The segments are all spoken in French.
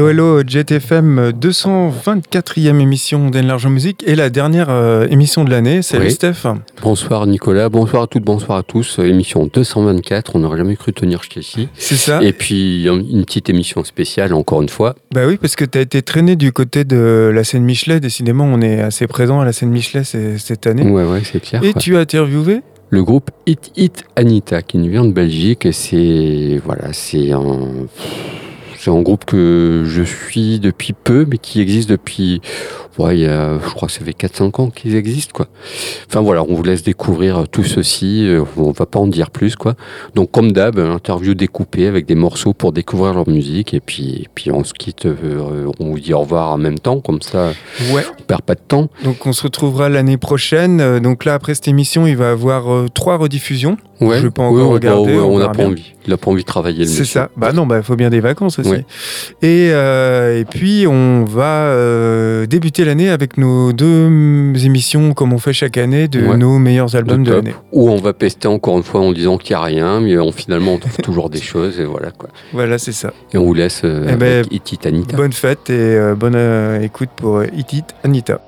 Hello, hello, JTFM, 224e émission d'Enlargeur Music et la dernière euh, émission de l'année. Salut Oui. Steph. Bonsoir Nicolas, bonsoir à toutes, bonsoir à tous. Émission 224, on n'aurait jamais cru tenir jusqu'ici. C'est ça Et puis une petite émission spéciale, encore une fois. Bah oui, parce que tu as été traîné du côté de la scène Michelet. Décidément, on est assez présent à la scène Michelet cette année. Ouais, ouais, c'est clair. Et quoi. tu as interviewé? Le groupe Hit Hit Anita, qui nous vient de Belgique, et c'est voilà, c'est un, c'est un groupe que je suis depuis peu, mais qui existe depuis, ouais, il y a, je crois que ça fait 4-5 ans qu'ils existent, quoi. Enfin voilà, on vous laisse découvrir tout ceci, euh, on va pas en dire plus, quoi. Donc comme d'hab, interview découpée avec des morceaux pour découvrir leur musique, et puis, puis on se quitte, euh, on vous dit au revoir en même temps, comme ça, Ouais. on perd pas de temps. Donc on se retrouvera l'année prochaine. Euh, Donc là, après cette émission, il va y avoir trois rediffusions. Ouais, Je vais pas ouais, encore on- regarder, ouais, on n'a pas envie. Il a pas envie de travailler le C'est ça. Bah non, bah faut bien des vacances aussi. Et, euh, et puis on va euh, débuter l'année avec nos deux émissions, comme on fait chaque année, de Ouais. nos meilleurs albums de l'année. Ou on va pester encore une fois en disant qu'il n'y a rien, mais on, finalement on trouve toujours des choses et voilà quoi. Voilà, c'est ça. Et on vous laisse euh, Eh ben, avec It Anita. Bonne fête et euh, bonne écoute pour Hit It Anita.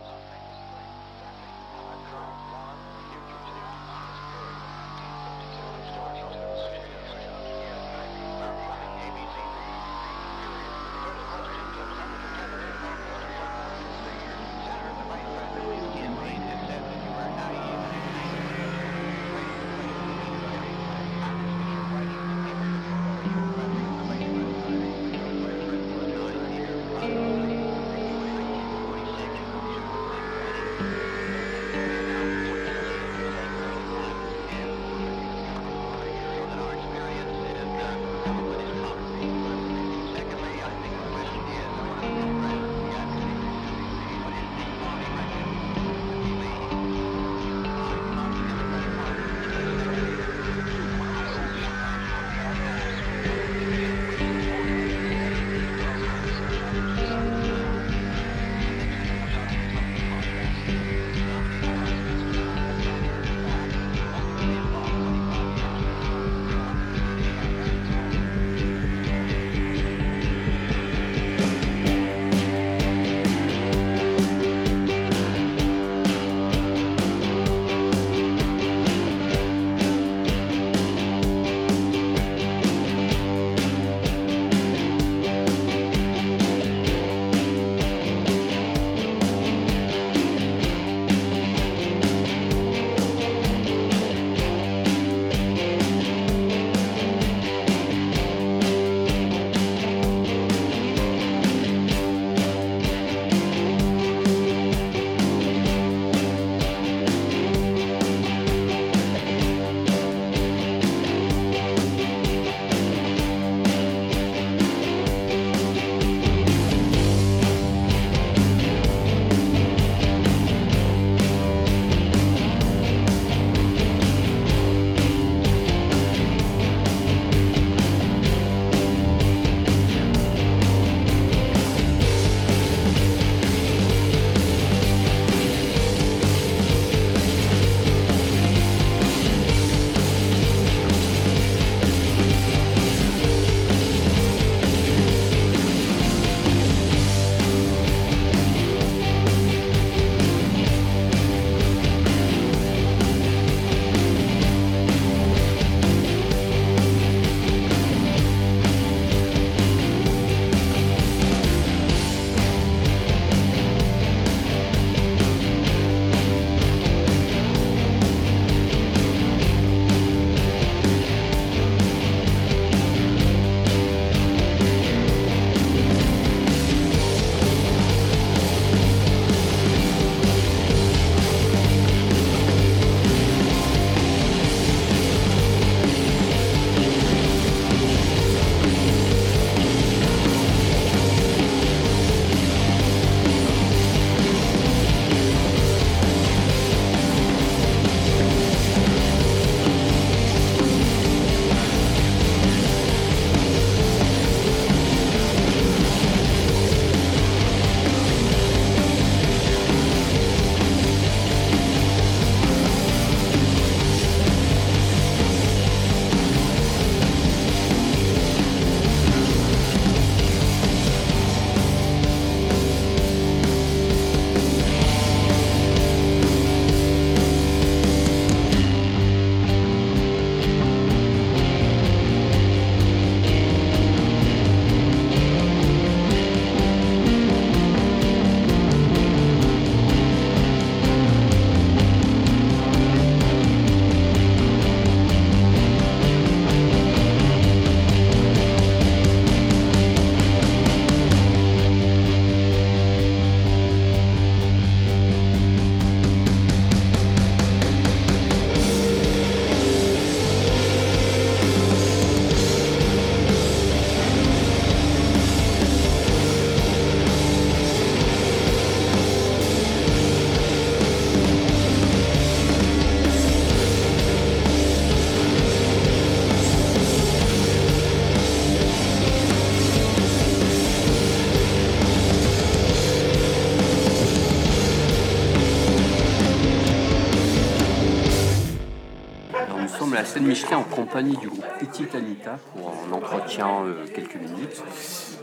Scène Michelin en compagnie du groupe Petit Anita pour un entretien euh, quelques minutes.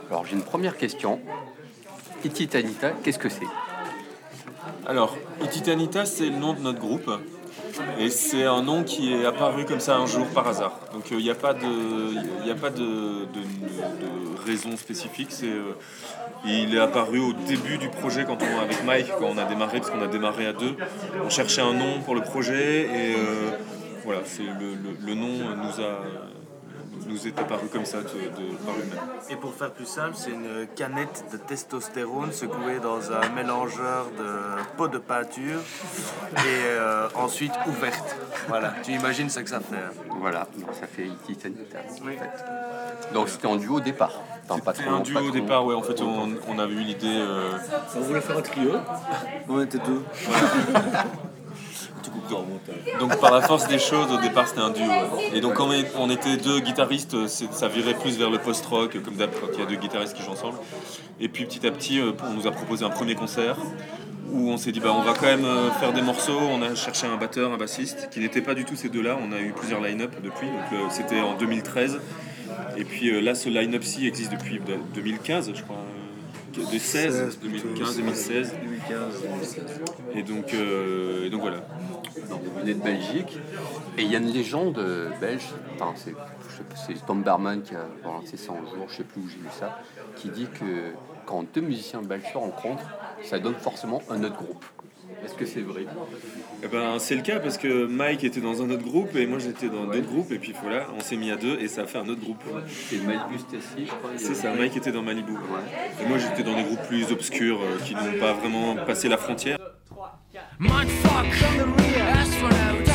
Alors j'ai une première question. Petit Anita, qu'est-ce que c'est? Alors, Anita, c'est le nom de notre groupe. Et c'est un nom qui est apparu comme ça un jour par hasard. Donc il n'y a pas de, a pas de, raison spécifique. Euh, il est apparu au début du projet quand on, avec Mike, quand on a démarré, parce qu'on a démarré à deux. On cherchait un nom pour le projet et euh, voilà, c'est le, nom nous a nous est apparu comme ça de, par lui-même. Et pour faire plus simple, c'est une canette de testostérone secouée dans un mélangeur de peau de peinture et euh, ensuite ouverte. Voilà, tu imagines ce que ça fait. Hein. Voilà, ça fait Titanita. Oui. Donc c'était en duo au départ. C'était un duo au départ, ouais. En fait, on, on avait eu l'idée. Euh... On voulait faire un trio. On était deux. Donc par la force des choses, au départ c'était un duo. Et donc quand on était deux guitaristes, ça virait plus vers le post-rock, comme d'hab quand il y a deux guitaristes qui jouent ensemble. Et puis petit à petit, euh, on nous a proposé un premier concert où on s'est dit bah on va quand même euh, faire des morceaux. On a cherché un batteur, un bassiste, qui n'étaient pas du tout ces deux-là. On a eu plusieurs line-up depuis. Donc euh, c'était en 2013. Et puis là, ce line-up-ci existe depuis 2015, je crois de 16, 2015, 2016. 2015, 2016. Et donc, et donc voilà. Donc vous venez de Belgique. Et il y a une légende belge, enfin, c'est Tom Berman qui a lancé ça un jour, je ne sais plus où j'ai lu ça, qui dit que quand deux musiciens belges se rencontrent, ça donne forcément un autre groupe. Est-ce que c'est vrai? Eh ben, C'est le cas parce que Mike était dans un autre groupe et moi j'étais dans d'autres groupes et puis voilà, on s'est mis à deux et ça a fait un autre groupe. Et Malibu Stacy, je crois. C'est ça, Mike était dans Malibu. Et moi j'étais dans des groupes plus obscurs euh, qui n'ont pas vraiment passé la frontière. Mindfuck, astronaut,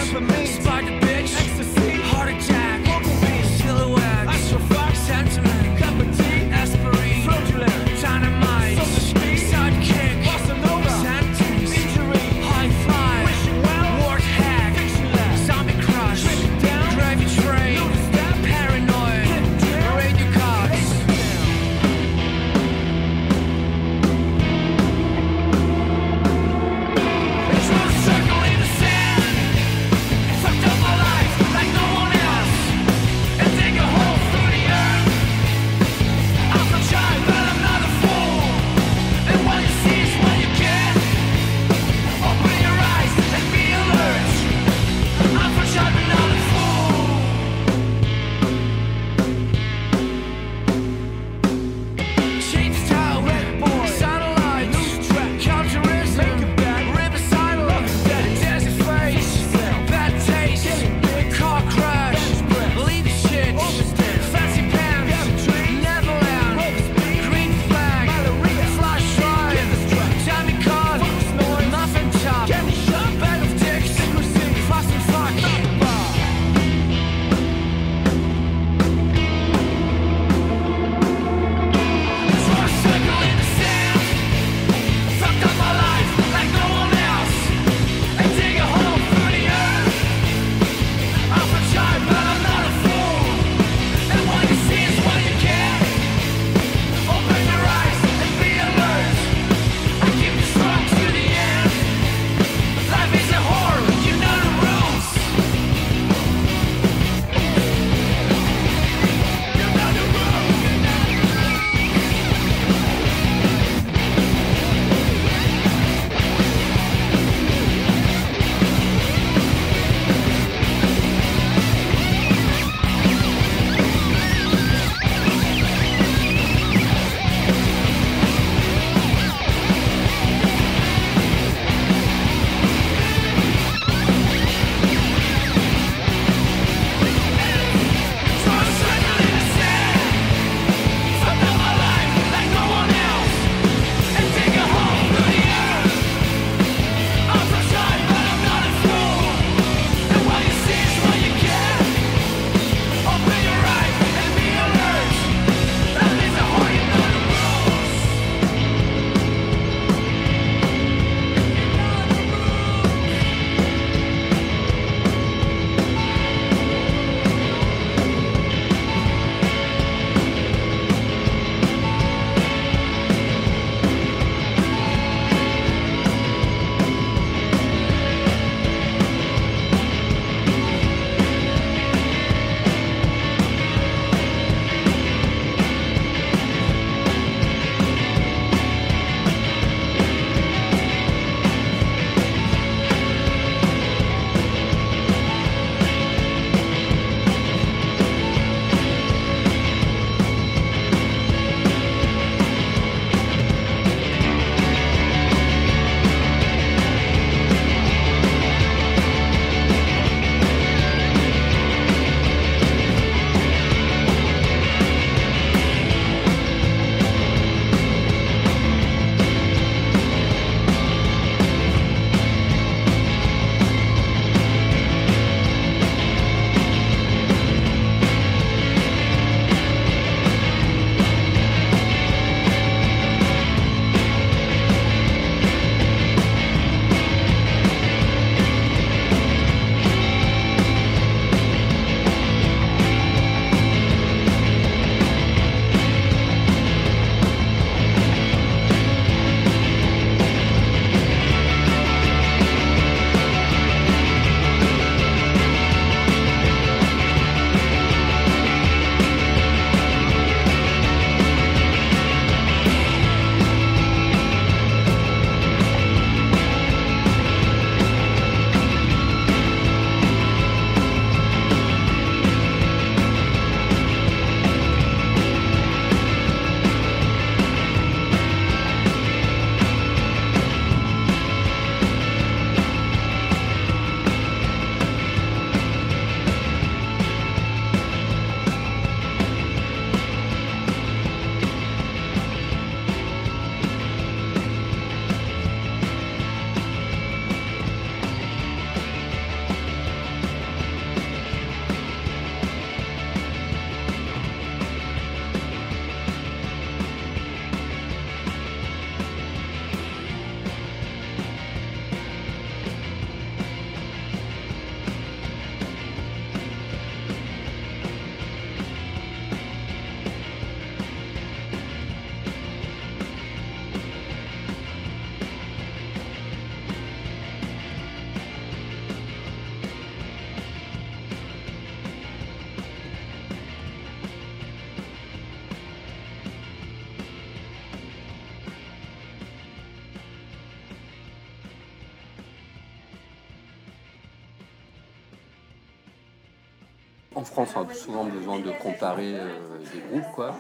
France, on a souvent besoin de comparer euh, des groupes, quoi.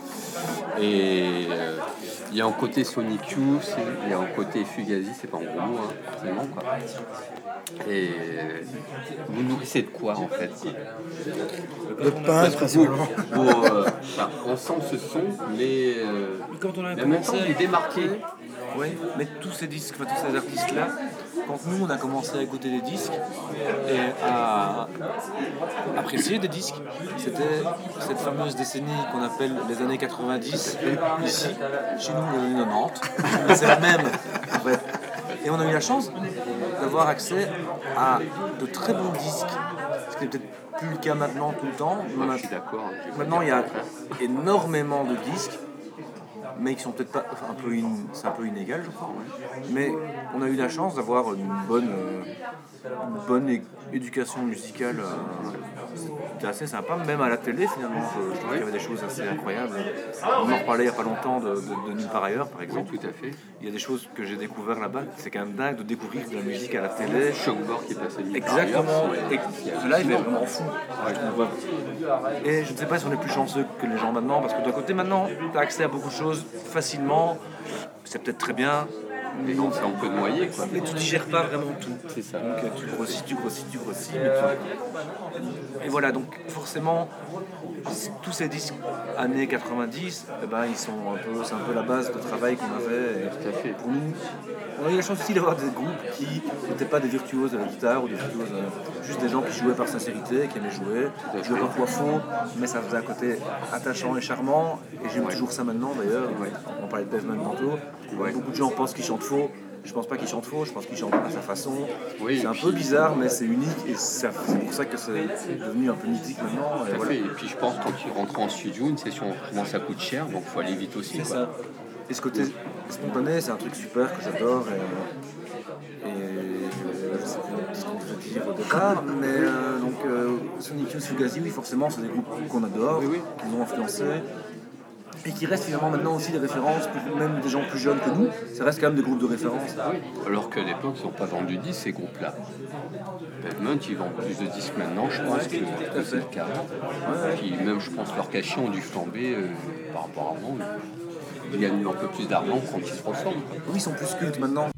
Et euh, il y a un côté Sonic Youth, il y a un côté Fugazi, c'est pas un gros mot, hein, forcément, quoi. Et vous nourrissez de quoi, en fait Le pain, principalement. Euh, enfin, on sent ce son, mais, euh, Quand on a mais en même temps, il est démarqué. Oui, mais tous ces disques, enfin, tous ces artistes-là, quand nous on a commencé à écouter des disques et à apprécier des disques, c'était cette fameuse décennie qu'on appelle les années 90, ici, chez nous les années 90, mais c'est la même en fait. Et on a eu la chance d'avoir accès à de très bons disques, ce qui n'est peut-être plus le cas maintenant tout le temps. Moi, je suis d'accord. je vais Maintenant, il y a énormément de disques, mais qui sont peut-être pas. un peu in- c'est un peu inégal, je crois. Mais on a eu la chance d'avoir une bonne, euh, une bonne é- éducation musicale. euh, C'était assez sympa, même à la télé finalement. Je, je trouve qu'il y avait des choses assez incroyables. On en reparlait il n'y a pas longtemps de, de, de Nulle part ailleurs, par Oui, exemple. tout à fait. Il y a des choses que j'ai découvert là-bas. C'est quand même dingue de découvrir de la musique à la télé. Shockboard qui est passé nulle Exactement. Et live est vraiment fou. Et je ne sais pas si on est plus chanceux que les gens maintenant, parce que d'un côté, maintenant, tu as accès à beaucoup de choses facilement. C'est peut-être très bien, Et donc, c'est un peu noyé, quoi. mais tu digères pas vraiment tout. C'est ça. Donc euh, tu grossis, tu grossis, tu grossis. mais tu- Et voilà, donc forcément, tous ces disques années 90, eh ben, ils sont un peu, c'est un peu la base de travail qu'on avait. Et pour nous, on a eu la chance aussi d'avoir des groupes qui n'étaient pas des virtuoses de la guitare ou des virtuoses, euh, juste des gens qui jouaient par sincérité, qui aimaient jouer, qui jouaient parfois faux, mais ça faisait un côté attachant et charmant. Et j'aime toujours ça maintenant d'ailleurs. On parlait de Desmond tantôt. Beaucoup de gens pensent qu'ils chantent faux. Je pense pas qu'ils chantent faux, je pense qu'ils chantent à sa façon. Oui, c'est un peu bizarre, mais c'est unique et c'est pour ça que c'est devenu un peu mythique maintenant. Et Tout à voilà. fait. Et puis je pense quand tu rentres en studio, une session comment ça coûte cher, donc faut aller vite aussi. C'est quoi. ça. Et ce côté spontané, c'est un truc super que j'adore. Et, plus ce qu'on devait dire au départ, mais euh, donc euh, Sonic Youth, Fugazi, oui, forcément, c'est des groupes qu'on adore, Oui, oui. qui nous ont influencés. Et qui restent finalement maintenant aussi des références pour même des gens plus jeunes que nous. Ça reste quand même des groupes de référence. Alors qu'à l'époque, ils n'ont pas vendu de disques, ces groupes-là. Pavement, ils vendent plus de disques maintenant, je pense que, que c'est le cas. Puis même, je pense, leurs cachets ont dû flamber euh, par rapport à avant. Ils gagnent un peu plus d'argent quand ils se ressemblent. Oui, ils sont plus cultes maintenant.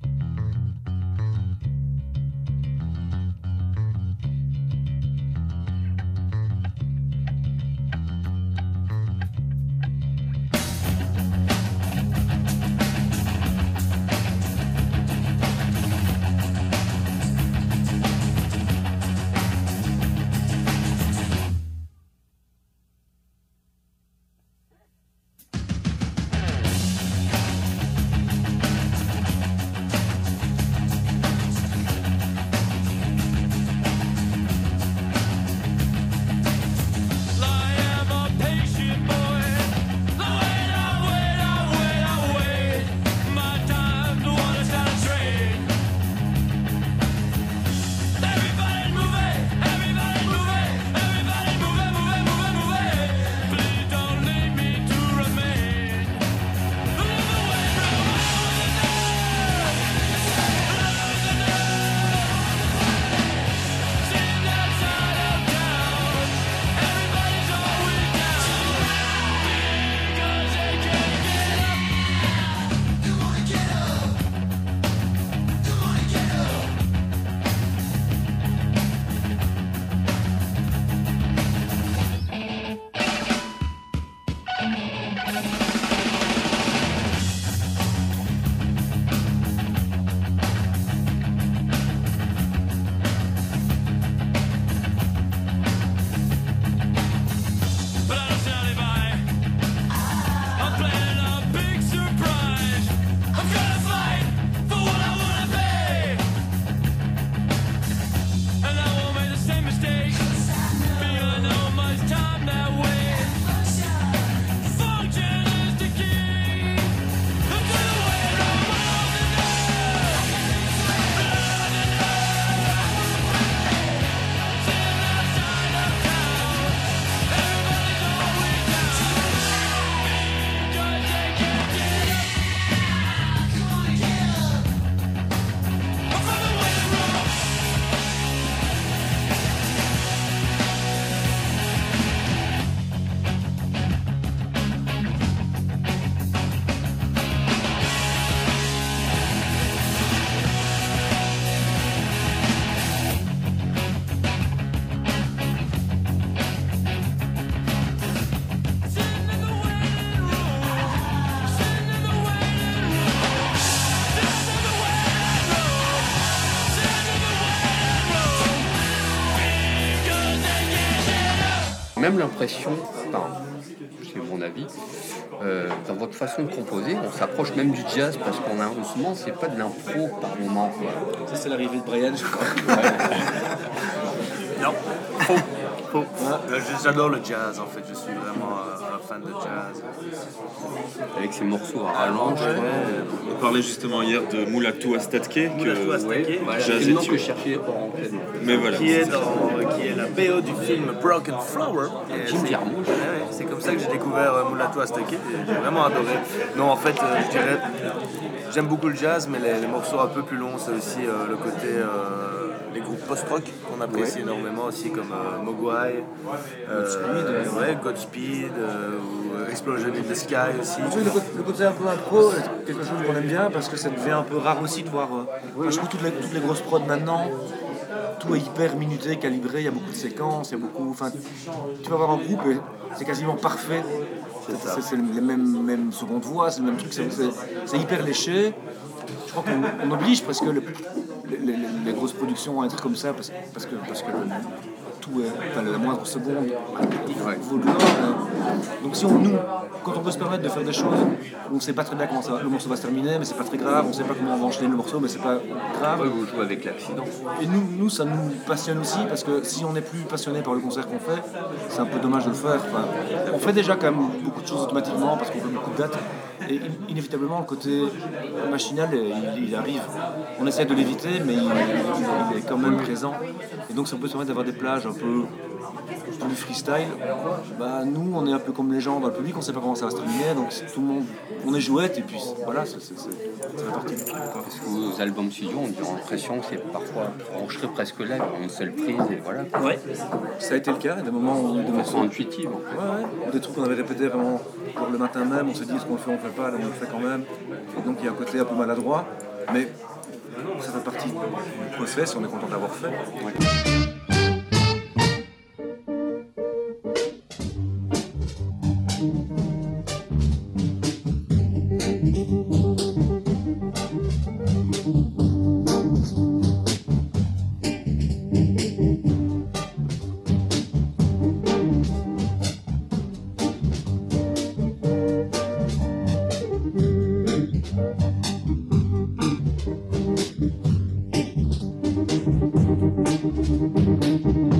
Même l'impression, enfin, c'est mon avis, euh, dans votre façon de composer, on s'approche même du jazz parce qu'on a en ce moment, c'est pas de l'impro par moment. Quoi. Ça, c'est l'arrivée de Brian, je crois. Non, faux. J'adore le jazz en fait, je suis vraiment euh, un fan de jazz. Avec ces morceaux à rallonge. Ouais. On parlait justement hier de Moulatou Astatke, Moulatou Astatke. Voilà, Jazz c'est le nom et que je cherchais mais voilà. Qui est, dans, qui est la BO du film Broken Flower. Jim c'est- Jarmusch. C'est comme ça que j'ai découvert euh, Moulatou Astatke j'ai vraiment adoré. Non, en fait, euh, je dirais, j'aime beaucoup le jazz, mais les, les morceaux un peu plus longs, c'est aussi euh, le côté, euh, post-rock qu'on apprécie énormément aussi, comme euh, Mogwai, euh, ouais, Godspeed, euh, ou euh, Explosion in the Sky aussi. Le, côté- le côté un peu impro, c'est quelque chose qu'on aime bien parce que ça devient un peu rare aussi de voir. euh, enfin, je trouve toutes les, toutes les grosses prods maintenant, tout est hyper minuté, calibré, il y a beaucoup de séquences, il y a beaucoup. Enfin, tu vas voir un groupe et c'est quasiment parfait. C'est- les mêmes, mêmes secondes voix, c'est le même truc, c'est hyper léché. Crois qu'on on oblige presque le- les, les- les grosses productions à être comme ça parce, parce que, parce que tout est, la moindre seconde vaut de l'or. Donc si on, nous, quand on peut se permettre de faire des choses où on ne sait pas très bien comment ça va- le morceau va se terminer, mais c'est pas très grave, on ne sait pas comment on va enchaîner le morceau, mais c'est pas grave. Ouais, vous jouez avec l'accident. Et nous, nous, ça nous passionne aussi parce que si on n'est plus passionné par le concert qu'on fait, c'est un peu dommage de le faire. Enfin, on fait déjà quand même beaucoup de choses automatiquement parce qu'on fait beaucoup de dates. Et in- inévitablement, le côté machinal, il, il arrive. On essaie de l'éviter, mais il, il est quand même présent. Et donc, ça peut se permettre d'avoir des plages un peu plus freestyle. Bah, nous, on est un peu comme les gens dans le public, on sait pas comment ça va se terminer. Donc, tout le monde, on est jouette et puis voilà, c'est- c'est- c'est- ça fait partie du truc. quoi. Parce que vos albums studio, on a l'impression que c'est parfois enregistré presque live en une seule prise et voilà. Ouais, ça a été le cas. Il y a des moments où De façon intuitive. en fait. Ouais, ouais. Des trucs qu'on avait répétés vraiment genre le matin même, on se dit est-ce qu'on le fait, on le fait pas, là on le fait quand même. Et donc il y a un côté un peu maladroit, mais ça fait partie du process on est content d'avoir fait. Música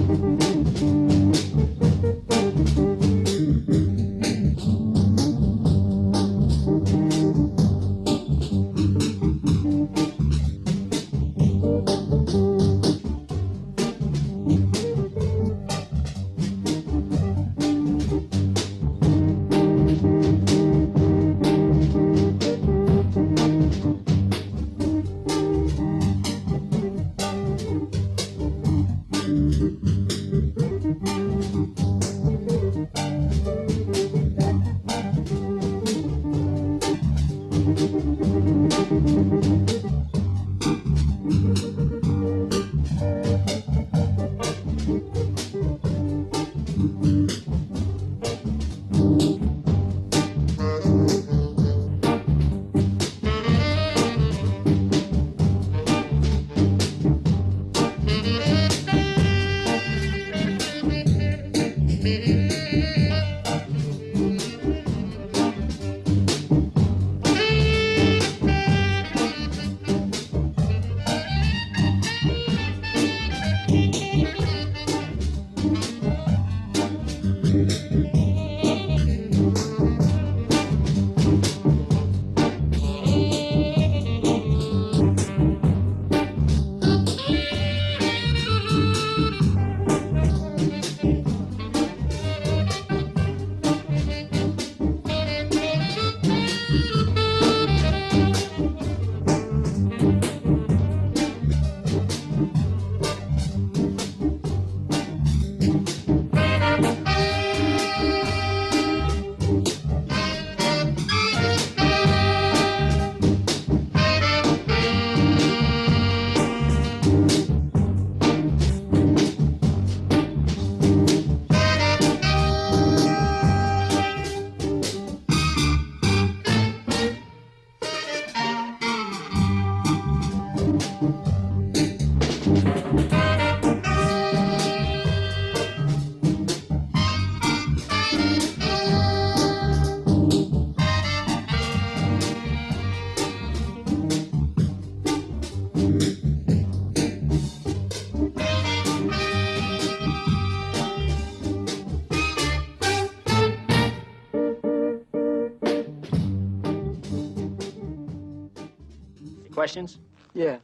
Questions? Yeah,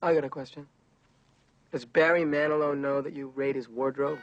I got a question. Does Barry Manilow know that you raid his wardrobe?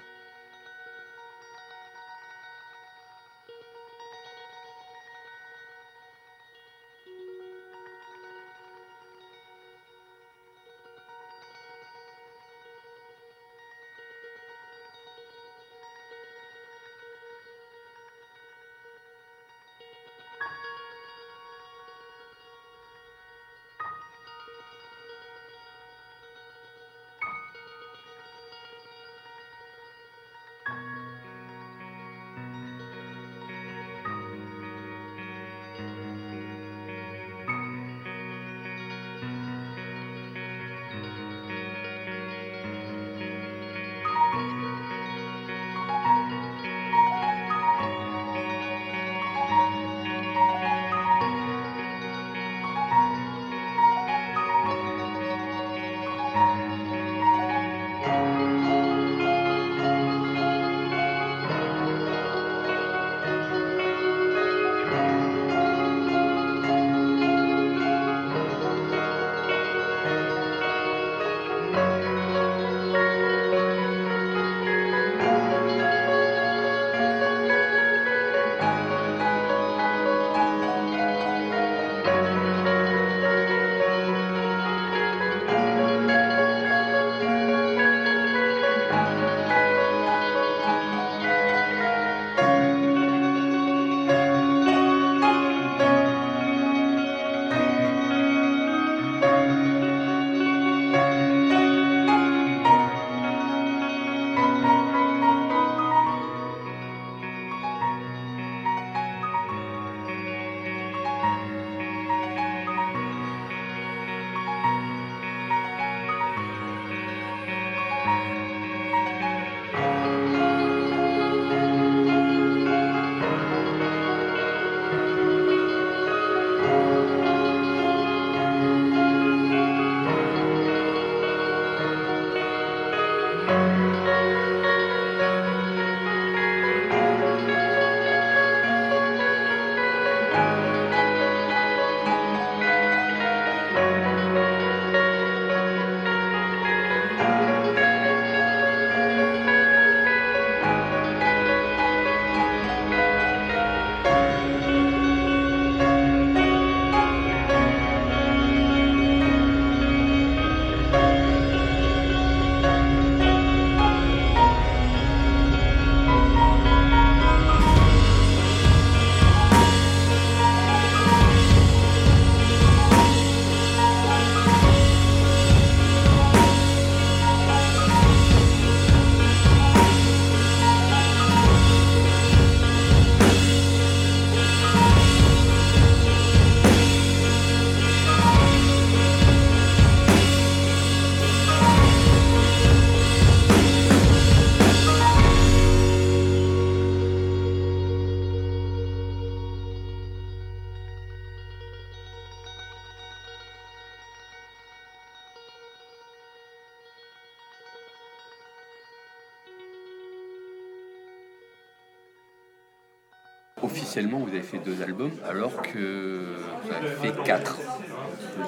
Officiellement, vous avez fait deux albums, alors que vous avez fait quatre.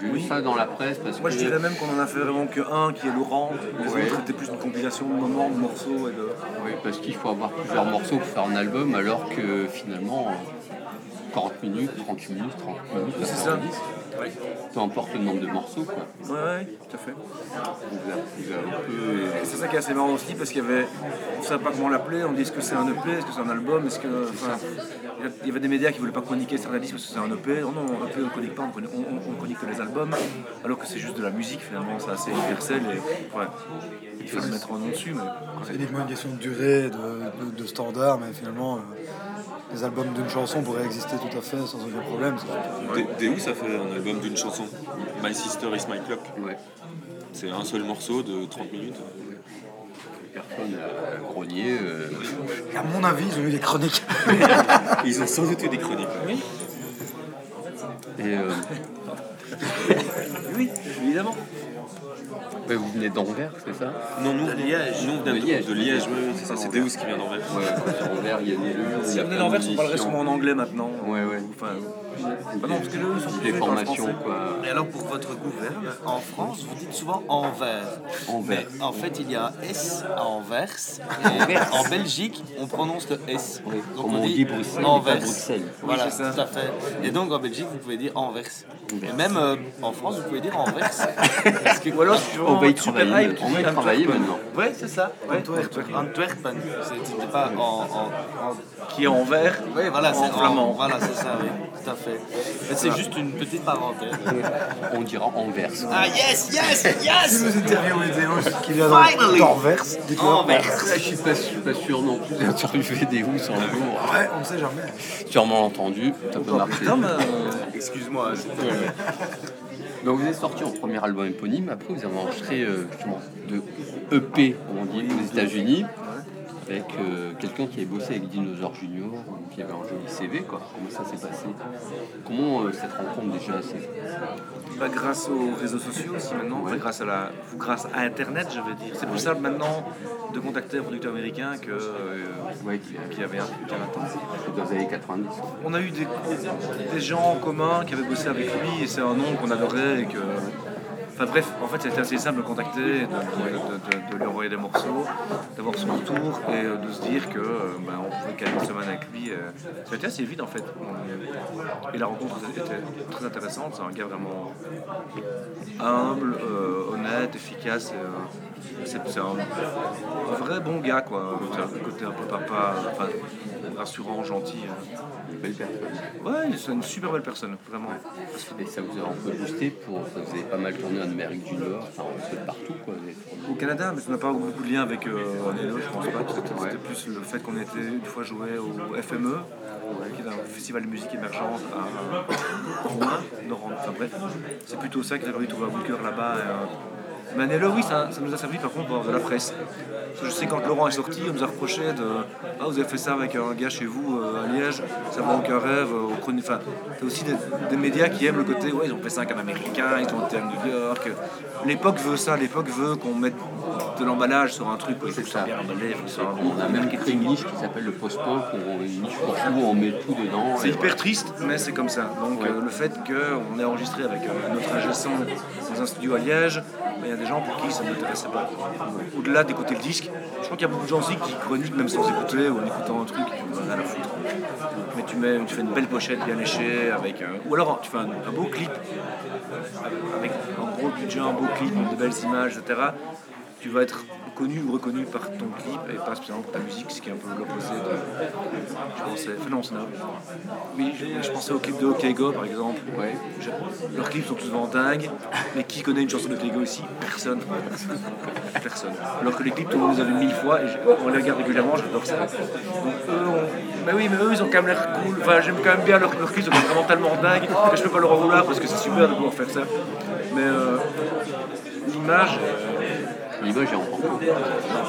J'ai vu ça dans la presse parce Moi, que. je dirais même qu'on en a fait vraiment que un qui est Laurent. Les Ouais. autres étaient plus une compilation de moments, de morceaux et de. Oui, parce qu'il faut avoir plusieurs morceaux pour faire un album, alors que finalement, 40 minutes, 38 minutes, 30 minutes, C'est ça. 90, peu importe le nombre de morceaux, quoi. Ouais, ouais, tout à fait. Peu. C'est ça qui est assez marrant aussi parce qu'il y avait. On ne savait pas comment l'appeler, on dit est-ce que c'est un EP, est-ce que c'est un album, est-ce que. Enfin, il y avait des médias qui ne voulaient pas chroniquer certains disques parce que c'est un EP. Non, non, un EP on ne chronique pas, on chronique, on- on- on chronique que les albums, alors que c'est juste de la musique finalement, c'est assez universel et. Ouais. Il faut le mettre un nom dessus, mais. C'est uniquement une question de durée, de, de- de standard, mais finalement, euh, les albums d'une chanson pourraient exister tout à fait sans aucun problème. C'est- Dé- Deus a fait un album d'une chanson, My Sister is My Clock. Ouais. C'est un seul morceau de 30 minutes. Personne a grogné. euh, À mon avis, ils ont eu des chroniques. Ils ont sans doute eu des chroniques. et euh, Oui, évidemment. Vous venez d'Anvers, c'est ça Non, nous, De Liège. nous on vient De Liège. de Liège, oui, c'est ça, c'est Deus qui vient d'Anvers. Ouais, sur Anvers, il y a des lieux. Si on est l'envers, on parlerait sûrement en anglais maintenant. Ouais, ouais. Enfin, ah non, parce que sont Des formations, quoi. Et alors pour votre gouverne, en France, vous dites souvent Anvers. Anvers. Mais en fait, il y a un S à Anvers. Et en Belgique, on prononce le S. Oui, Donc comme on dit Bruxelles, Anvers. Voilà, Oui, c'est ça. tout à fait. Et donc en Belgique, vous pouvez dire Anvers. Anvers. Et même euh, en France, vous pouvez dire Anvers. Parce que, Ou alors, On va y super travailler, hype, on va y travailler maintenant. Ouais, c'est ça. Ouais. Antwerpen. Antwerpen. C'est- C'était pas en, en- en- Qui est en vert. Oui, voilà, En c'est flamand. Voilà, c'est ça, oui, tout à fait. Mais c'est juste une petite parenthèse. On dira Anvers. Ah yes, yes, Si yes vous interviewez Deus qui vient Finally. d'Anvers, dites-leur Anvers. Là, je suis pas, je suis pas sûr non plus d'interviewer des housses un jour. Ouais, on ne sait jamais. Sûrement entendu. Putain, mais, euh, Excuse-moi. Donc vous êtes sorti en premier album éponyme, après vous avez enregistré euh, justement de EP, on dit, aux États-Unis, avec euh, quelqu'un qui avait bossé avec Dinosaur Junior, qui avait un joli CV, quoi. Comment ça s'est passé? Comment euh, cette rencontre déjà s'est bah, grâce aux réseaux sociaux aussi maintenant, enfin, grâce, à la, grâce à Internet, je veux dire. C'est plus simple maintenant de contacter un producteur américain que euh, Ouais, qui qu'il y avait un qu'il y a 20 ans. dans les années 90. On a eu des, des gens en commun qui avaient bossé avec lui et c'est un nom qu'on adorait et que. Enfin bref, en fait c'était assez simple de contacter, de, lui envoyer des morceaux, d'avoir son retour et euh, de se dire que euh, ben, on pouvait caler une semaine avec lui. euh. Ça a été assez vite en fait. Et la rencontre était très intéressante, c'est un gars vraiment humble, honnête, efficace. C'est un, vrai bon gars quoi. C'est un côté un peu papa, enfin, rassurant, gentil. euh. Belle personne. Ouais, c'est une super belle personne, vraiment. Et ça vous a un peu boosté pour. Vous avez pas mal tourné en Amérique du Nord, enfin un peu partout, quoi. Au Canada, mais ça n'a pas beaucoup de lien avec euh, Nelo, je pense pas. C'était Ouais. plus le fait qu'on était une fois joué au FME, qui est un festival de musique émergente à Rouen, Nord- enfin bref. C'est plutôt ça qui a permis de trouver un booker là-bas. et, euh, Mais Nelo, oui, ça, ça nous a servi par contre de la presse. Je sais quand Laurent est sorti, on nous a reproché de Ah, vous avez fait ça avec un gars chez vous euh, à Liège, ça me rend aucun rêve. euh, Au enfin, t'as aussi des, des médias qui aiment le côté Ouais, ils ont fait ça avec un américain, ils ont été à New York. L'époque veut ça, l'époque veut qu'on mette de l'emballage sur un truc. Il faut que ça. bien emballé, il faut que ce soit un On a même créé une niche qui s'appelle le post-punk, on- une niche pour tout, on met tout dedans. C'est hyper triste, mais c'est comme ça. Donc Ouais. euh, le fait qu'on ait enregistré avec euh, notre son dans un studio à Liège, ben, il y a des gens pour qui ça ne m'intéressait pas. Au-delà d'écouter le disque, je crois qu'il y a beaucoup de gens aussi qui chroniquent même sans écouter ou en écoutant un truc, ont rien à foutre. Mais tu, mets, tu fais une belle pochette bien léchée, avec, euh, ou alors tu fais un, un beau clip, avec un gros budget, un beau clip, de belles images, etc. Tu vas être connu ou reconnu par ton clip et pas spécialement pour ta musique, ce qui est un peu l'opposé de. Je pensais. Enfin, non, c'est Oui, je, je pensais au clip de OK Go par exemple. Ouais. Je- leurs clips sont souvent dingues, mais qui connaît une chanson de OK Go ici? Personne. Personne. Alors que les clips, tout le monde les a vus mille fois et je- on les regarde régulièrement, j'adore ça. Donc eux, on- Mais oui, mais eux, ils ont quand même l'air cool. Enfin, j'aime quand même bien leurs leurs clips, ils sont vraiment tellement dingues que je peux pas leur en vouloir parce que c'est super de pouvoir faire ça. Mais euh, l'image, L'image est encore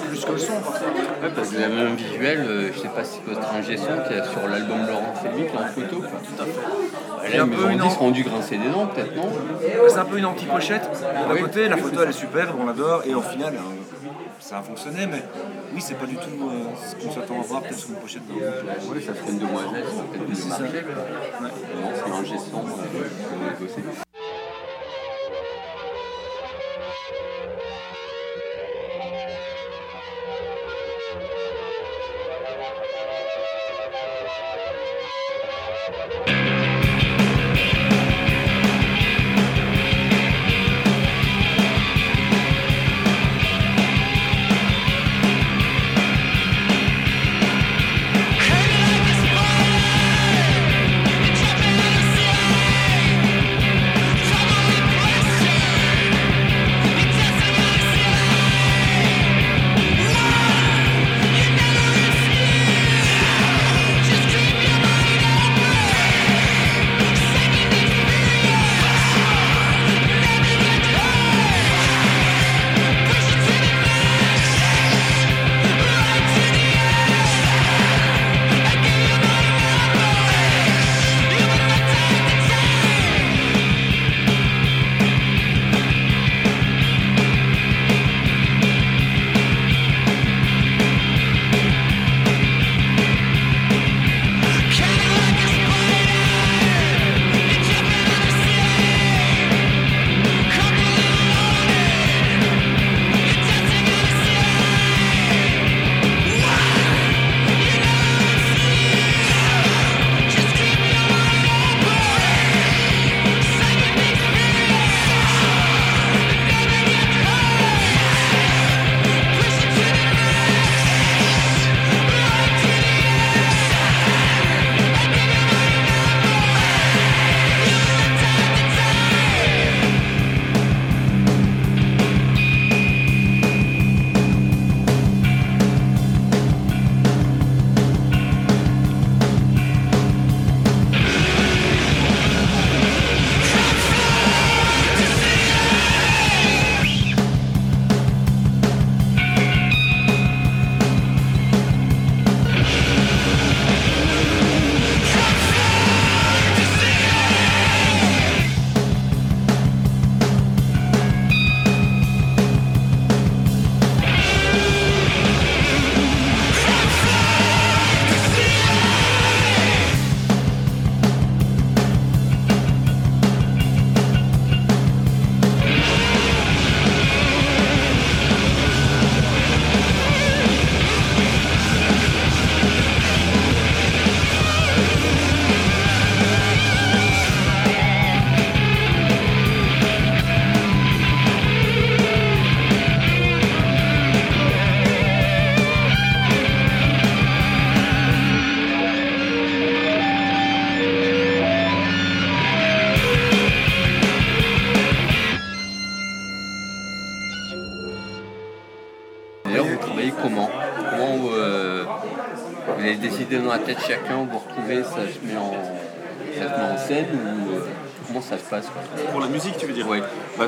plus que le son. Ouais, parce que un visuel, euh, je sais pas si votre ingé son qui est sur l'album Laurent est en photo. Quoi. Tout à fait. Il y a un on une se rendu grincer des dents, peut-être, non? C'est un peu une anti-pochette. D'un Oui. côté, la photo elle est superbe, on l'adore, et au final, euh, ça a fonctionné, mais oui, c'est pas du tout euh, ce qu'on s'attend à voir peut-être sur une pochette d'un. Oui, ça serait une demoiselle, ça peut être une. Non, c'est l'ingé son euh, que vous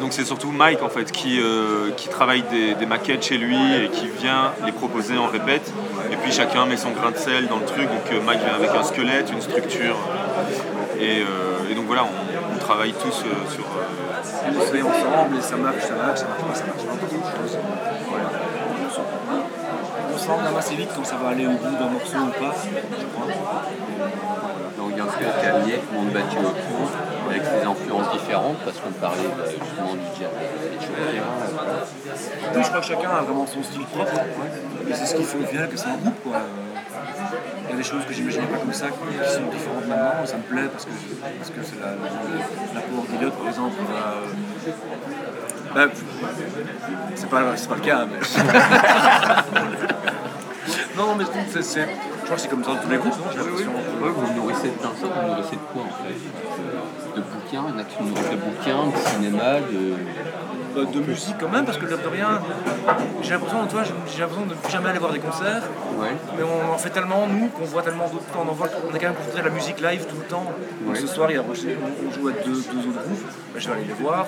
donc c'est surtout Mike en fait qui, euh, qui travaille des, des maquettes chez lui et qui vient les proposer en répète. Et puis chacun met son grain de sel dans le truc. Donc euh, Mike vient avec un squelette, une structure. Et, euh, et donc voilà, on, on travaille tous euh, sur. euh, On se met ensemble et ça marche, ça marche, ça marche pas, ça marche pas. Voilà. On s'en rend assez vite quand ça va aller au bout d'un morceau ou pas, je crois. Donc il y a un squelette tout le monde battu au fond, avec des influences différentes, parce qu'on parlait bah, justement du jazz, des choses Oui, je crois que chacun a vraiment son style propre. Et c'est ce qui fait au final que c'est un groupe. Quoi. Il y a des choses que j'imaginais pas comme ça qui sont différentes maintenant. Ça me plaît parce que, parce que c'est la, la, Elliott, par exemple. euh, bah, c'est pas, c'est pas le cas, mais. non, mais c'est, c'est- je crois que c'est comme ça dans tous les groupes, non? J'ai l'impression. Ouais, vous nourrissez de vous nourrissez de quoi en fait? De bouquins, il y en a qui nous nourrissent de bouquins, de cinéma, de. Bah, de musique quand même, parce que de rien, j'ai l'impression, toi, j'ai l'impression de ne jamais aller voir des concerts. Ouais. Mais on en fait tellement, nous, qu'on voit tellement d'autres. On, en voit, on est quand même confronté à la musique live tout le temps. Donc Ouais. ce soir, il y a, on joue avec deux, deux autres groupes, bah, je vais aller les voir.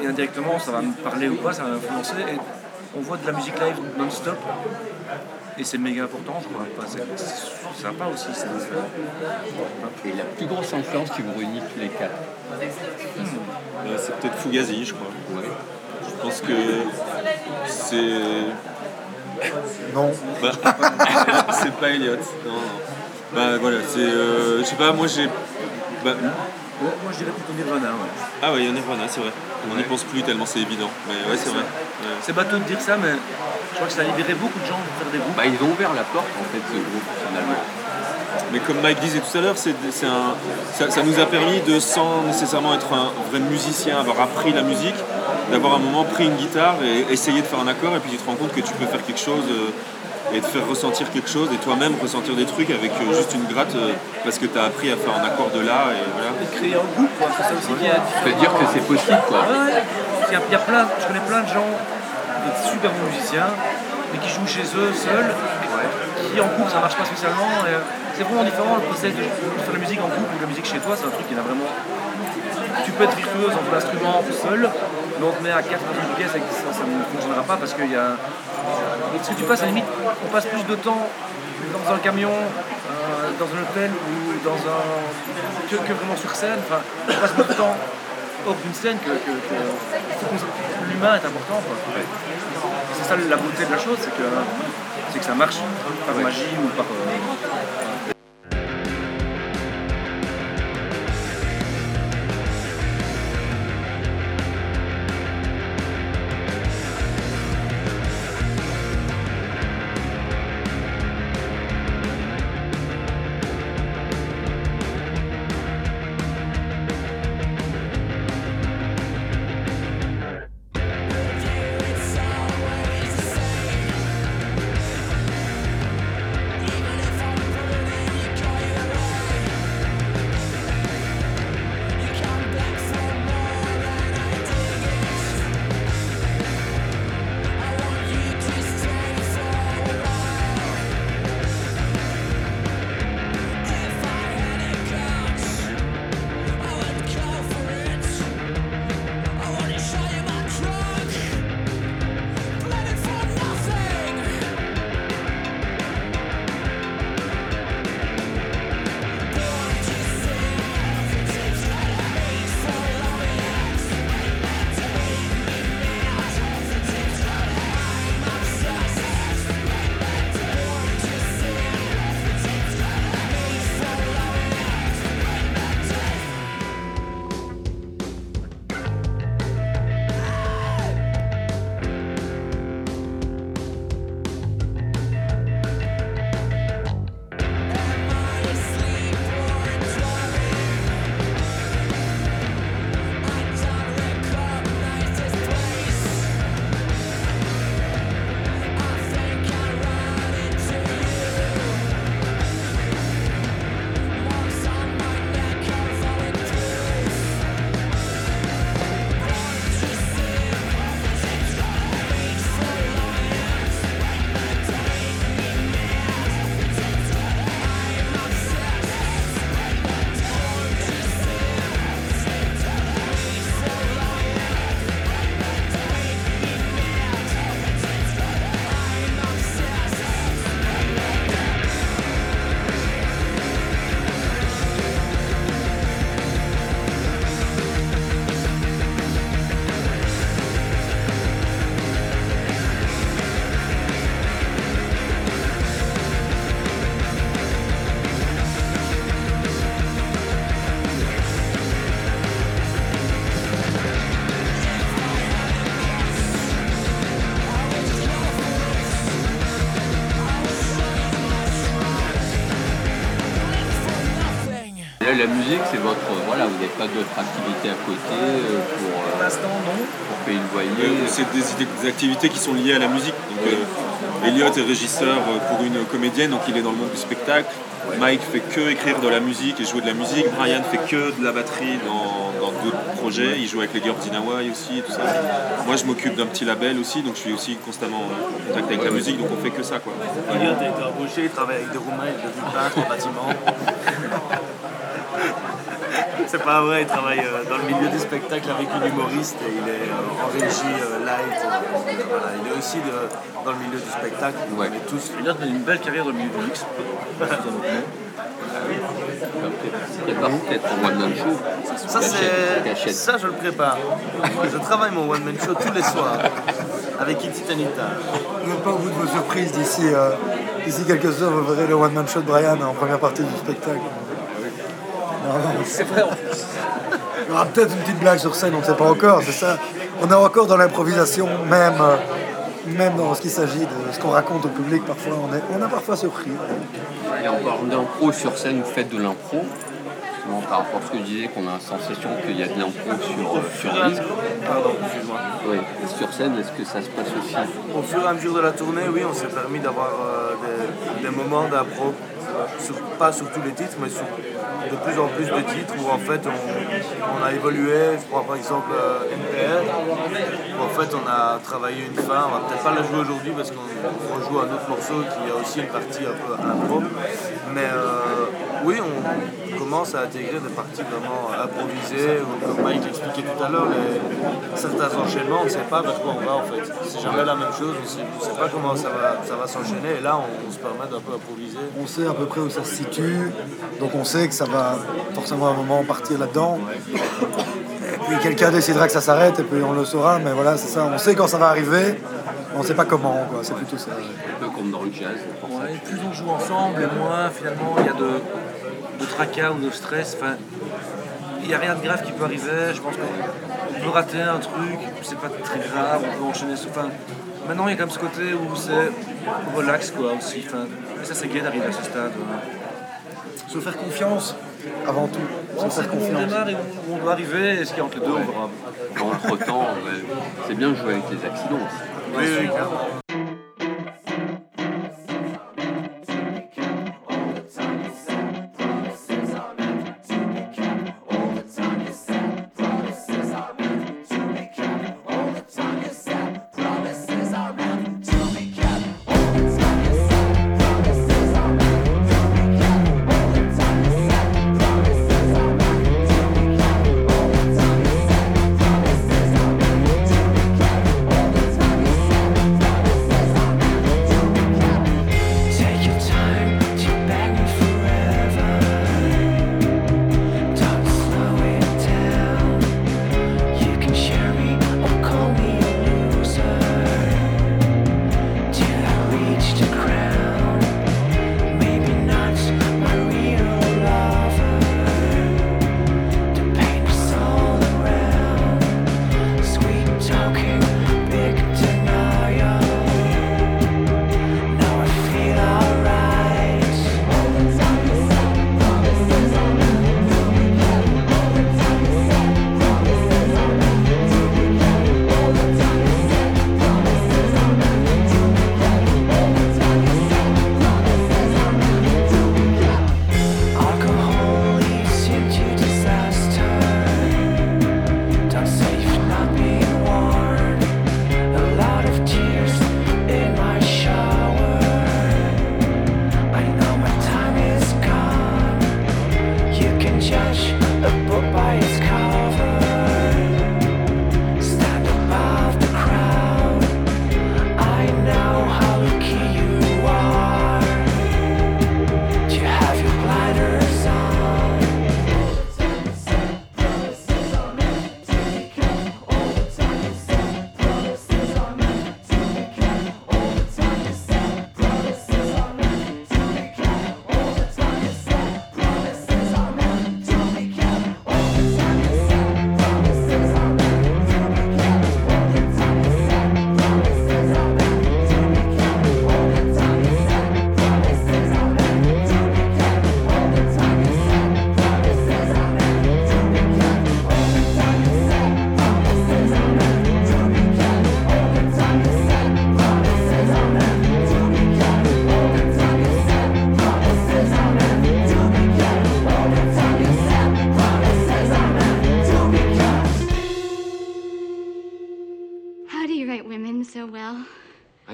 Et indirectement, ça va me parler ou pas, ça va m'influencer. Et on voit de la musique live non-stop. Et c'est méga important, je crois. C'est c'est sympa aussi. c'est- c'est- Et la plus grosse influence qui vous réunit tous les quatre euh, c'est peut-être Fugazi, je crois. Ouais. Je pense que c'est. Non. Bah, c'est pas Elliot. Non, non. Bah voilà, c'est. euh, je sais pas, moi j'ai. Bah, moi, je dirais plutôt Nirvana. Ouais. ah ouais, il y en a Nirvana, c'est vrai. On n'y pense plus tellement c'est évident. Mais ouais, c'est vrai. Ouais. C'est bateau de dire ça, mais je crois que ça a libéré beaucoup de gens de faire des groupes. Bah, ils ont ouvert la porte en fait, ce groupe finalement. Mais comme Mike disait tout à l'heure, c'est, c'est un, ça, ça nous a permis de, sans nécessairement être un vrai musicien, avoir appris la musique, d'avoir un moment pris une guitare et essayer de faire un accord, et puis tu te rends compte que tu peux faire quelque chose euh, et te faire ressentir quelque chose, et toi-même ressentir des trucs avec euh, juste une gratte, euh, parce que tu as appris à faire un accord de là, et voilà. Créer un groupe, quoi. C'est ça aussi qui est dire que c'est possible quoi. Ouais. Il y, a, il y a plein, je connais plein de gens, de super bons musiciens, mais qui jouent chez eux seuls, qui en groupe ça marche pas spécialement. euh, c'est vraiment différent le process de, faire la musique en groupe ou la musique chez toi, c'est un truc qui est vraiment. Tu peux être virtuose en ton instrument tout seul, mais on te met à 4 dans une pièce ça, ça ne fonctionnera pas parce qu'il y a. Parce que tu passes à la limite, on passe plus de temps dans un camion, euh, dans un hôtel ou dans un. que, que vraiment sur scène. Enfin, on passe beaucoup de temps hors d'une scène que, que, l'humain est important. C'est ça la beauté de la chose, c'est que, c'est que ça marche par magie ou par. La musique, c'est votre. Voilà, vous n'avez pas d'autres activités à côté euh, pour, euh, Pour l'instant, non. pour payer le Euh, loyer. C'est des, des activités qui sont liées à la musique. Donc, euh, Elliot est régisseur euh, pour une comédienne, donc il est dans le monde du spectacle. Mike fait que écrire de la musique et jouer de la musique. Brian fait que de la batterie dans d'autres projets. Il joue avec les Girls in Hawaii aussi et tout ça. Moi, je m'occupe d'un petit label aussi, donc je suis aussi constamment en contact avec la musique, donc on fait que ça. Quoi. Elliot a été embauché, il travaille avec des Roumains, il peintre en bâtiment. C'est pas vrai, il travaille euh, dans le milieu du spectacle avec une humoriste et il est euh, en régie euh, light. euh, voilà, il est aussi de- dans le milieu du spectacle. Ouais. On est tous Elliot a une belle carrière dans le milieu du luxe. Prépare peut-être un one-man show. Ça, Cachette, c'est... cachette. ça, je le prépare. Je travaille mon one-man show tous les soirs avec Iti Tanita. N'êtes pas au bout de vos surprises d'ici euh, d'ici quelques heures, vous verrez le one-man show de Brian en première partie du spectacle. C'est vrai en plus. Il y aura peut-être une petite blague sur scène, on ne sait pas encore, c'est ça. On est encore dans l'improvisation, même, euh, même dans ce qu'il s'agit de ce qu'on raconte au public, parfois on est, on est parfois surpris. Et en parlant d'impro sur scène, vous faites de l'impro. Justement, par rapport à ce que je disais, qu'on a la sensation qu'il y a de l'impro sur, euh, sur disque. Pardon, excuse-moi. Oui. Et sur scène, est-ce que ça se passe aussi Au fur et à mesure de la tournée, oui, on s'est permis d'avoir euh, des, des moments d'impro, sur- pas sur tous les titres, mais sur de plus en plus de titres où en fait on, on a évolué. Je prends par exemple euh, NPR, où en fait on a travaillé une fin, on va peut-être pas la jouer aujourd'hui parce qu'on on rejoue un autre morceau qui a aussi une partie un peu impro. Mais euh, oui, on commence à intégrer des parties vraiment improvisées, ou comme Mike l'expliquait tout à l'heure, certains enchaînements, on ne sait pas vers quoi on va en fait. C'est jamais la même chose, on ne sait pas comment ça va, ça va s'enchaîner, et là on, se permet d'un peu improviser. On sait à peu près où ça se situe, donc on sait ça va forcément à un moment partir là-dedans. Et puis quelqu'un décidera que ça s'arrête, et puis on le saura, mais voilà, c'est ça. On sait quand ça va arriver, on ne sait pas comment, quoi. C'est plutôt ça. Un peu comme dans le jazz. Ouais, plus on joue ensemble, et moins finalement il y a de, de tracas ou de stress. Enfin, il n'y a rien de grave qui peut arriver. Je pense qu'on peut rater un truc, c'est pas très grave, on peut enchaîner. Enfin, maintenant il y a quand même ce côté où c'est relax quoi aussi. Enfin, et ça c'est gai d'arriver à ce stade. Se faire confiance, avant tout. On Se faire démarre et où on doit arriver, et ce qu'il y a entre les deux, on verra. Entre temps, c'est bien de jouer avec les accidents. Oui, oui, clairement.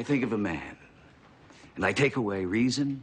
Think of a man, and I take away reason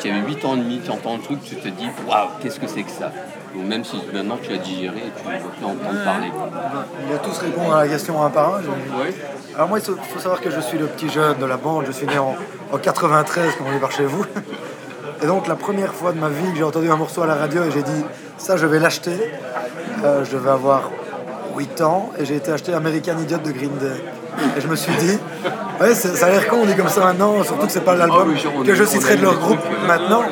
tu avais 8 ans et demi, tu entends un truc, tu te dis, waouh, qu'est-ce que c'est que ça? Donc même si maintenant tu as digéré et tu ne veux plus entendre parler. On va tous répondre à la question un par un. Alors moi, il faut savoir que je suis le petit jeune de la bande. Je suis né en, en 93, comme on est par chez vous. Et donc la première fois de ma vie que j'ai entendu un morceau à la radio et j'ai dit, ça je vais l'acheter. Euh, je devais avoir 8 ans et j'ai été acheter American Idiot de Green Day. Et je me suis dit, ouais, ça a l'air con, on dit comme ça maintenant, surtout que c'est pas l'album Ah que je citerai de eu leur groupe euh, maintenant.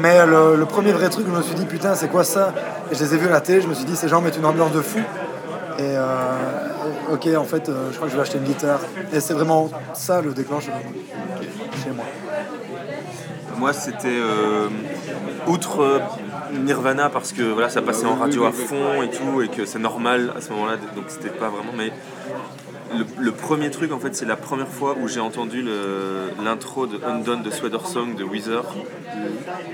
Mais le, le premier vrai truc, je me suis dit, putain, c'est quoi ça? Et je les ai vus à la télé, je me suis dit, ces gens mettent une ambiance de fou. Et euh, ok, en fait, euh, je crois que je vais acheter une guitare. Et c'est vraiment ça le déclencheur chez moi. Moi, c'était euh, outre euh, Nirvana parce que voilà, ça passait en radio à fond et tout, et que c'est normal à ce moment-là, donc c'était pas vraiment. Mais le, premier truc, en fait, c'est la première fois où j'ai entendu l'intro de Undone de Sweater Song de Weezer.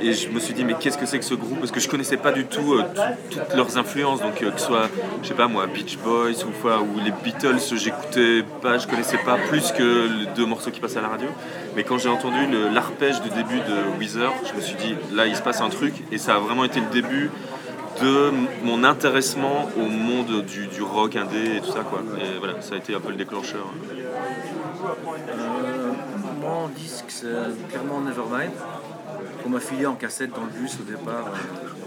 Et je me suis dit, mais qu'est-ce que c'est que ce groupe? Parce que je connaissais pas du tout euh, tout- toutes leurs influences, donc euh, que ce soit, je sais pas moi, Beach Boys ou, ou les Beatles, j'écoutais pas, je connaissais pas plus que les deux morceaux qui passaient à la radio. Mais quand j'ai entendu l'arpège de début de Weezer, je me suis dit, là il se passe un truc, et ça a vraiment été le début de mon intéressement au monde du, du, rock indé et tout ça quoi. Et voilà, ça a été un peu le déclencheur. Euh, mon disque c'est clairement Nevermind qu'on m'a filé en cassette dans le bus au départ. Euh,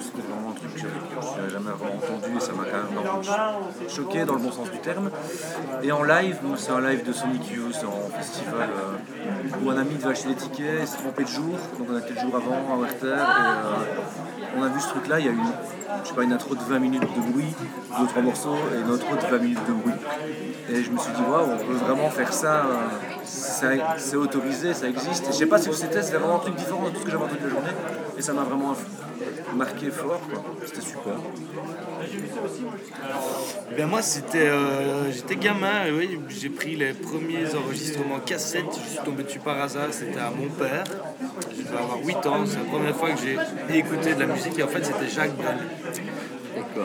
c'était vraiment un truc que j'avais jamais vraiment entendu et ça m'a quand même choqué dans le bon sens du terme. Et en live, c'est un live de Sonic Youth en festival euh, où un ami devait acheter des tickets, il s'est trompé de jour, donc on a été le jour avant à Werther et euh, on a vu ce truc là, il y a une, je sais pas, une intro de 20 minutes de bruit, deux trois morceaux et une autre de 20 minutes de bruit. Et je me suis dit, waouh, on peut vraiment faire ça, euh, c'est autorisé, ça existe. Et je sais pas que c'était, c'était vraiment un truc différent de tout ce que j'avais entendu la journée. Et ça m'a vraiment marqué fort, quoi. C'était super. Eh bien moi c'était euh, j'étais gamin et oui, j'ai pris les premiers enregistrements cassettes, je suis tombé dessus par hasard, c'était à mon père. Je devais avoir 8 ans, c'est la première fois que j'ai écouté de la musique et en fait c'était Jacques Brel.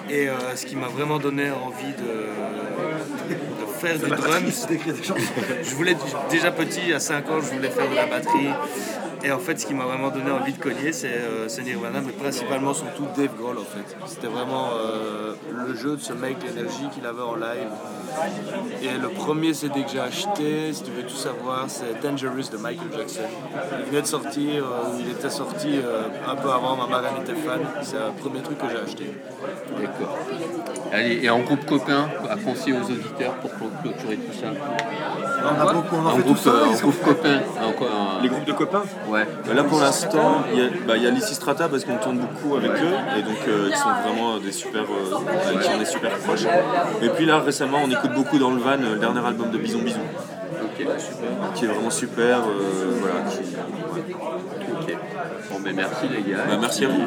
Et euh, ce qui m'a vraiment donné envie de, de faire du drum. Je voulais déjà petit, à 5 ans, je voulais faire de la batterie. Et en fait, ce qui m'a vraiment donné envie de cogner, c'est euh, Nirvana, mais principalement surtout Dave Grohl en fait. C'était vraiment euh, le jeu de ce mec, l'énergie qu'il avait en live. Et le premier CD que j'ai acheté, si tu veux tout savoir, c'est Dangerous de Michael Jackson. Il venait de sortir, euh, il était sorti euh, un peu avant, ma en était fan. C'est le premier truc que j'ai acheté. D'accord. Allez, et en groupe copain, à conseiller aux auditeurs pour clôturer tout ça. On a beaucoup, on en En fait tout groupe, ça. euh, en ils sont- groupe copain. en quoi- en- Les groupes de copains Ouais. Bah Là pour l'instant, il y a, bah, il y a Lysistrata parce qu'on tourne beaucoup avec eux et donc euh, ils sont vraiment des super, euh, qui on est super proches. Et puis là récemment, on écoute beaucoup dans le van euh, le dernier album de Bison Bisou, Ok, super. qui est vraiment super. euh, voilà, qui- ouais. Ok. Bon, ben merci les gars. Bah, merci à vous.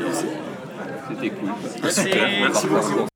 C'était cool. Merci. Merci beaucoup.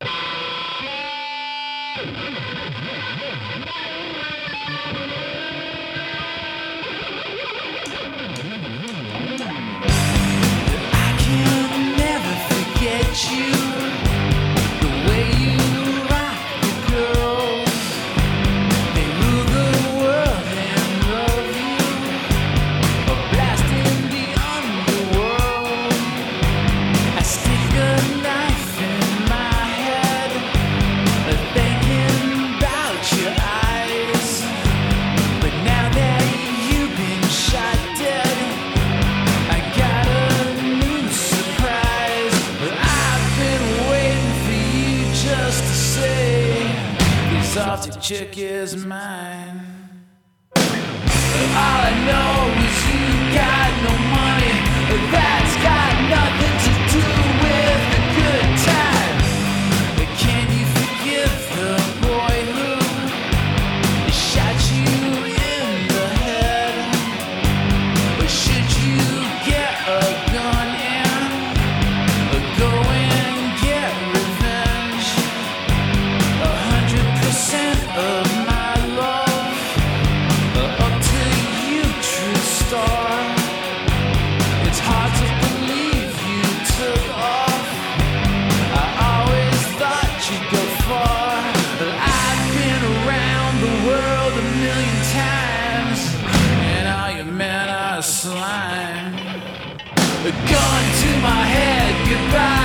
My head, goodbye.